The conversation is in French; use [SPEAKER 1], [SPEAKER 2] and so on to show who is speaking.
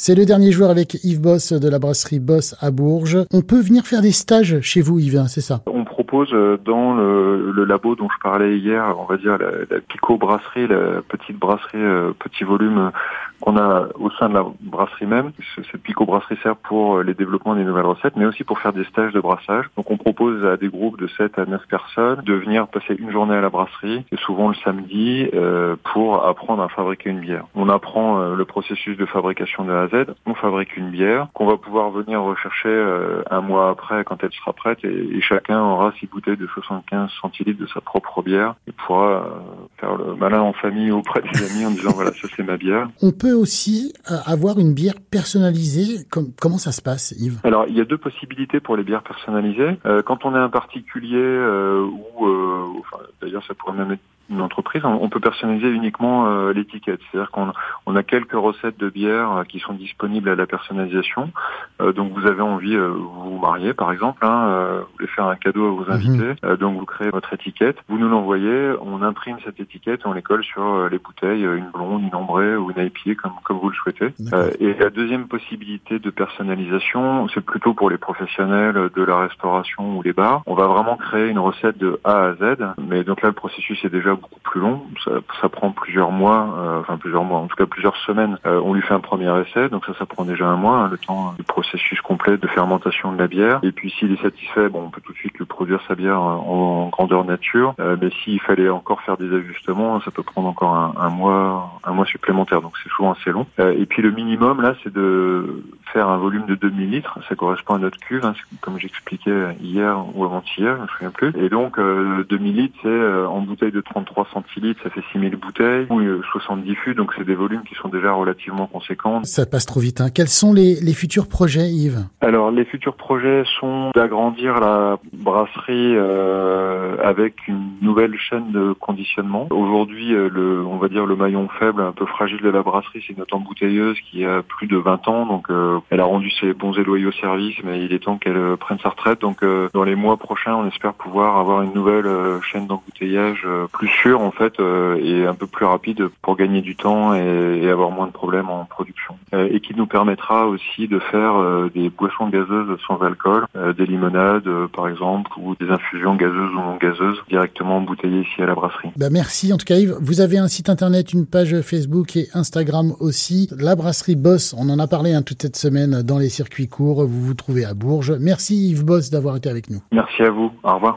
[SPEAKER 1] C'est le dernier jour avec Yves Boss de la brasserie Boss à Bourges. On peut venir faire des stages chez vous, Yves, hein, c'est ça?
[SPEAKER 2] On propose euh, dans le, le, labo dont je parlais hier, on va dire la, la Pico brasserie, la petite brasserie euh, petit volume qu'on a au sein de la brasserie même. Cette Pico brasserie sert pour les développements des nouvelles recettes, mais aussi pour faire des stages de brassage. Donc on propose à des groupes de 7 à 9 personnes de venir passer une journée à la brasserie, souvent le samedi, euh, pour apprendre à fabriquer une bière. On apprend euh, le processus de fabrication de A à Z, on fabrique une bière qu'on va pouvoir venir rechercher euh, un mois après quand elle sera prête et, et, chacun aura six bouteilles de 75 centilitres de sa propre bière et pourra faire le malin en famille auprès des amis en disant voilà ça c'est ma bière.
[SPEAKER 1] On peut aussi avoir une bière personnalisée. comment ça se passe Yves?
[SPEAKER 2] Alors il y a deux possibilités pour les bières personnalisées. quand on est un particulier ou enfin, d'ailleurs ça pourrait même être une entreprise, on peut personnaliser uniquement euh, l'étiquette. C'est-à-dire qu'on on a quelques recettes de bière euh, qui sont disponibles à la personnalisation. Euh, donc vous avez envie, vous vous mariez par exemple, hein, vous voulez faire un cadeau à vos mhm. invités, donc vous créez votre étiquette, vous nous l'envoyez, on imprime cette étiquette, on les colle sur les bouteilles, une blonde, une ambrée ou une IPA comme, comme vous le souhaitez. et la deuxième possibilité de personnalisation, c'est plutôt pour les professionnels de la restauration ou les bars. On va vraiment créer une recette de A à Z, mais donc là le processus est déjà beaucoup plus long. Ça, prend plusieurs mois, euh, enfin plusieurs mois, en tout cas plusieurs semaines. Euh, on lui fait un premier essai, donc ça, ça prend déjà un mois, hein, le temps du processus complet de fermentation de la bière. Et puis s'il est satisfait, bon, on peut tout de suite lui produire sa bière en, grandeur nature. Euh, mais s'il fallait encore faire des ajustements, ça peut prendre encore un, un mois, un mois supplémentaire. Donc c'est souvent assez long. et puis le minimum là, c'est de faire un volume de 2000 litres. Ça correspond à notre cuve, hein, comme j'expliquais hier ou avant-hier, je me souviens plus. Et donc 2000 litres, c'est en bouteille de 30 33 centilitres, ça fait 6000 bouteilles, ou 70 fûts, donc c'est des volumes qui sont déjà relativement conséquents.
[SPEAKER 1] Ça passe trop vite. Hein. Quels sont les, les, futurs projets, Yves?
[SPEAKER 2] Alors, les futurs projets sont d'agrandir la brasserie euh, avec une nouvelle chaîne de conditionnement. Aujourd'hui, euh, le, on va dire le maillon faible, un peu fragile de la brasserie, c'est notre embouteilleuse qui a plus de 20 ans, donc euh, elle a rendu ses bons et loyaux services, mais il est temps qu'elle euh, prenne sa retraite. Donc, euh, dans les mois prochains, on espère pouvoir avoir une nouvelle chaîne d'embouteillage plus sûr en fait euh, et un peu plus rapide pour gagner du temps et, et avoir moins de problèmes en production euh, et qui nous permettra aussi de faire euh, des boissons gazeuses sans alcool, des limonades par exemple ou des infusions gazeuses ou non gazeuses directement embouteillées ici à la brasserie.
[SPEAKER 1] Bah merci en tout cas Yves. Vous avez un site internet, une page Facebook et Instagram aussi. La brasserie Boss, on en a parlé hein, toute cette semaine dans les circuits courts. Vous vous trouvez à Bourges. Merci Yves Boss d'avoir été avec nous.
[SPEAKER 2] Merci à vous. Au revoir.